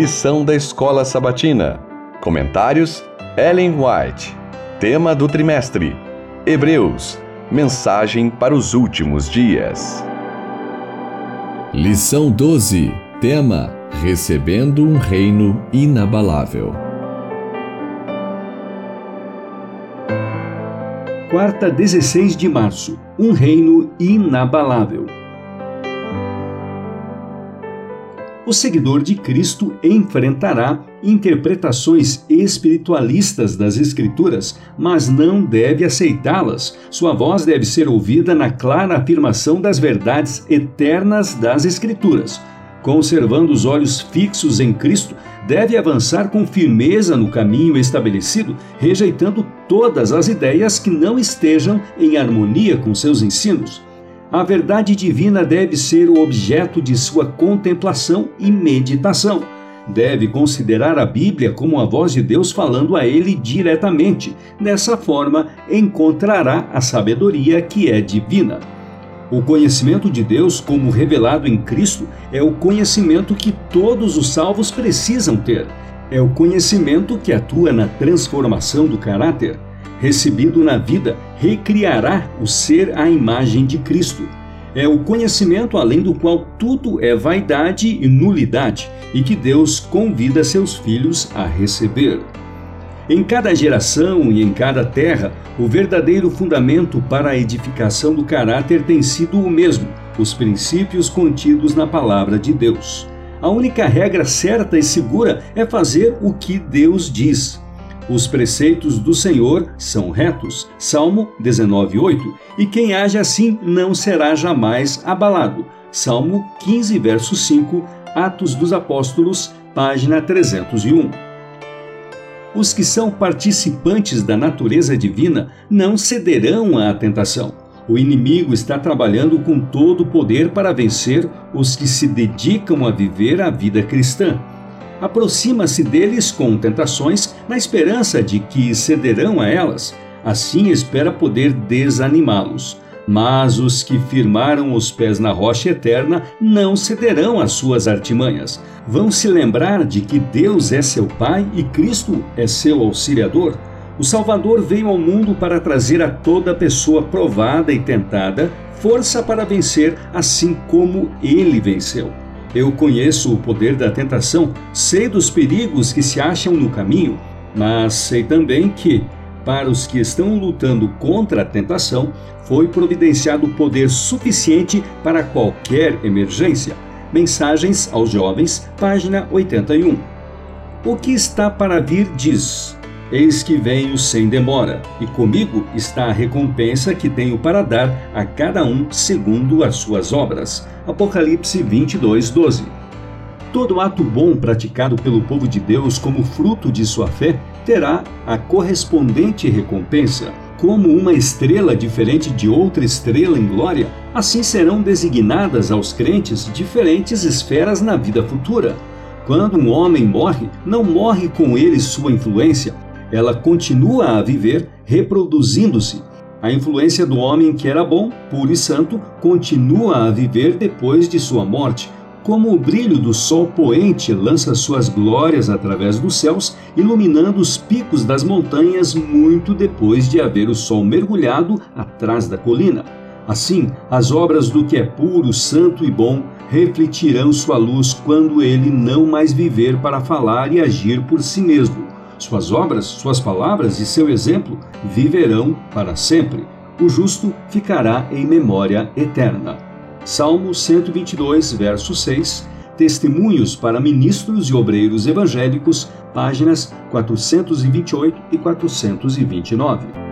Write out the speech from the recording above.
Lição da Escola Sabatina. Comentários: Ellen White. Tema do trimestre: Hebreus. Mensagem para os últimos dias. Lição 12. Tema: Recebendo um reino inabalável. Quarta, 16 de março. Um reino inabalável. O seguidor de Cristo enfrentará interpretações espiritualistas das Escrituras, mas não deve aceitá-las. Sua voz deve ser ouvida na clara afirmação das verdades eternas das Escrituras. Conservando os olhos fixos em Cristo, deve avançar com firmeza no caminho estabelecido, rejeitando todas as ideias que não estejam em harmonia com seus ensinos. A verdade divina deve ser o objeto de sua contemplação e meditação. Deve considerar a Bíblia como a voz de Deus falando a ele diretamente. Dessa forma, encontrará a sabedoria que é divina. O conhecimento de Deus, como revelado em Cristo, é o conhecimento que todos os salvos precisam ter. É o conhecimento que atua na transformação do caráter recebido na vida, recriará o ser à imagem de Cristo. É o conhecimento além do qual tudo é vaidade e nulidade e que Deus convida seus filhos a receber. Em cada geração e em cada terra, o verdadeiro fundamento para a edificação do caráter tem sido o mesmo, os princípios contidos na palavra de Deus. A única regra certa e segura é fazer o que Deus diz. Os preceitos do Senhor são retos. Salmo 19:8. E quem age assim não será jamais abalado. Salmo 15, verso 5, Atos dos Apóstolos, página 301. Os que são participantes da natureza divina não cederão à tentação. O inimigo está trabalhando com todo o poder para vencer os que se dedicam a viver a vida cristã aproxima-se deles com tentações na esperança de que cederão a elas. Assim espera poder desanimá-los. Mas os que firmaram os pés na rocha eterna não cederão às suas artimanhas. Vão se lembrar de que Deus é seu Pai e Cristo é seu auxiliador. O Salvador veio ao mundo para trazer a toda pessoa provada e tentada força para vencer, assim como ele venceu. Eu conheço o poder da tentação, sei dos perigos que se acham no caminho, mas sei também que, para os que estão lutando contra a tentação, foi providenciado poder suficiente para qualquer emergência. Mensagens aos Jovens, página 81. O que está para vir diz: Eis que venho sem demora, e comigo está a recompensa que tenho para dar a cada um segundo as suas obras. Apocalipse 22, 12. Todo ato bom praticado pelo povo de Deus como fruto de sua fé terá a correspondente recompensa. Como uma estrela diferente de outra estrela em glória, assim serão designadas aos crentes diferentes esferas na vida futura. Quando um homem morre, não morre com ele sua influência, ela continua a viver reproduzindo-se. A influência do homem que era bom, puro e santo, continua a viver depois de sua morte, como o brilho do sol poente lança suas glórias através dos céus, iluminando os picos das montanhas muito depois de haver o sol mergulhado atrás da colina. Assim, as obras do que é puro, santo e bom refletirão sua luz quando ele não mais viver para falar e agir por si mesmo suas obras, suas palavras e seu exemplo viverão para sempre. O justo ficará em memória eterna. Salmo 122, verso 6. Testemunhos para ministros e obreiros evangélicos, páginas 428 e 429.